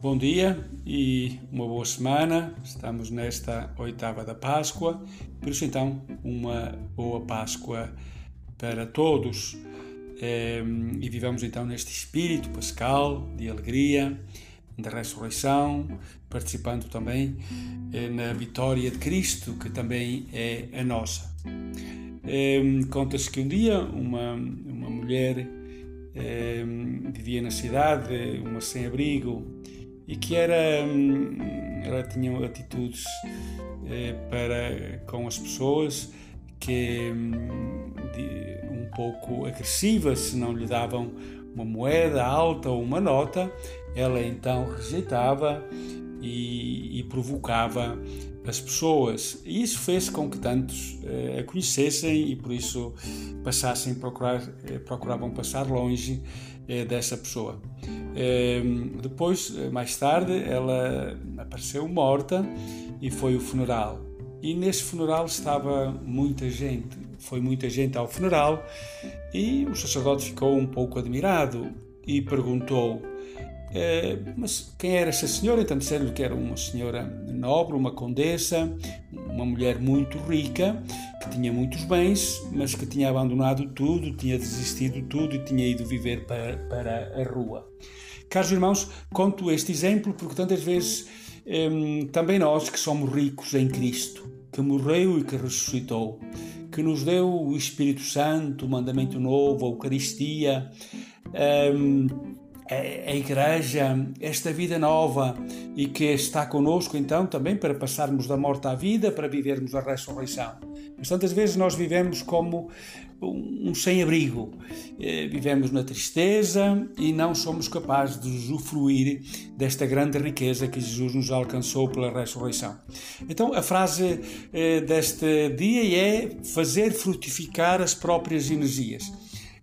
Bom dia e uma boa semana. Estamos nesta oitava da Páscoa, por isso então uma boa Páscoa para todos. Ehm, e vivamos então neste espírito pascal de alegria, da ressurreição, participando também eh, na vitória de Cristo, que também é a nossa. Ehm, conta-se que um dia uma, uma mulher ehm, vivia na cidade, uma sem-abrigo, e que era, hum, ela tinha atitudes eh, para com as pessoas que hum, um pouco agressivas se não lhe davam uma moeda alta ou uma nota, ela então rejeitava e, e provocava as pessoas. E isso fez com que tantos eh, a conhecessem e por isso passassem procurar, eh, procuravam passar longe eh, dessa pessoa. Depois, mais tarde, ela apareceu morta e foi o funeral. E nesse funeral estava muita gente. Foi muita gente ao funeral e o sacerdote ficou um pouco admirado e perguntou: é, mas quem era essa senhora? Então disseram-lhe que era uma senhora nobre, uma condessa, uma mulher muito rica, que tinha muitos bens, mas que tinha abandonado tudo, tinha desistido de tudo e tinha ido viver para, para a rua. Caros irmãos, conto este exemplo porque tantas vezes também nós que somos ricos em Cristo, que morreu e que ressuscitou, que nos deu o Espírito Santo, o mandamento novo, a Eucaristia, a Igreja, esta vida nova e que está conosco então também para passarmos da morte à vida, para vivermos a ressurreição. Mas tantas vezes nós vivemos como um sem-abrigo, eh, vivemos na tristeza e não somos capazes de usufruir desta grande riqueza que Jesus nos alcançou pela ressurreição. Então a frase eh, deste dia é fazer frutificar as próprias energias.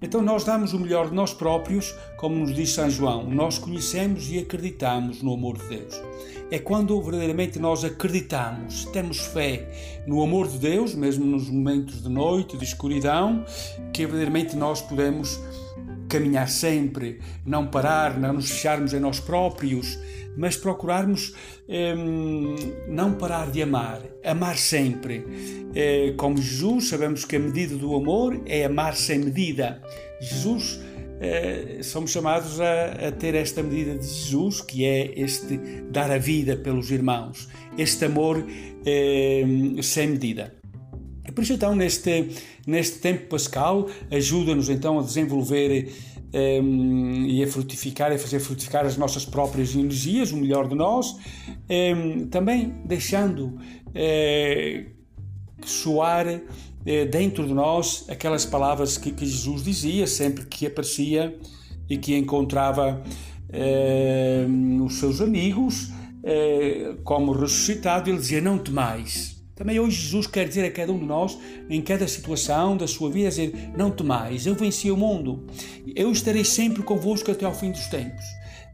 Então nós damos o melhor de nós próprios, como nos diz São João, nós conhecemos e acreditamos no amor de Deus. É quando verdadeiramente nós acreditamos, temos fé no amor de Deus, mesmo nos momentos de noite, de escuridão, que verdadeiramente nós podemos caminhar sempre, não parar, não nos fecharmos em nós próprios, mas procurarmos hum, não parar de amar, amar sempre. É, como Jesus, sabemos que a medida do amor é amar sem medida. Jesus, é, somos chamados a, a, ter esta medida de Jesus, que é este dar a vida pelos irmãos, este amor é, sem medida. Por isso, então, neste, neste tempo pascal, ajuda-nos então a desenvolver um, ehm, e a frutificar, a fazer frutificar as nossas próprias energias, o melhor de nós, um, ehm, também deixando uh, soar uh, dentro de nós aquelas palavras que, que, Jesus dizia sempre que aparecia e que encontrava uh, os seus amigos como ressuscitado, ele dizia: Não temais também hoje Jesus quer dizer a cada um de nós, em cada situação da sua vida, dizer: Não temais, eu venci o mundo, eu estarei sempre convosco até ao fim dos tempos.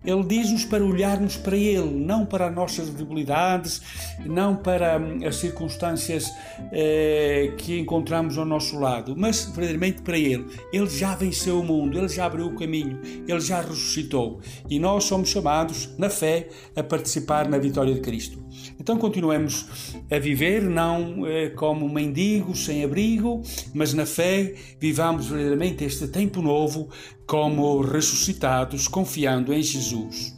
Ele diz-nos para olharmos para Ele, não para as nossas debilidades, não para hum, as circunstâncias eh, que encontramos ao nosso lado, mas verdadeiramente para Ele. Ele já venceu o mundo, Ele já abriu o caminho, Ele já ressuscitou. E nós somos chamados, na fé, a participar na vitória de Cristo. Então continuemos a viver, não eh, como mendigos sem abrigo, mas na fé, vivamos verdadeiramente este tempo novo como ressuscitados, confiando em Jesus.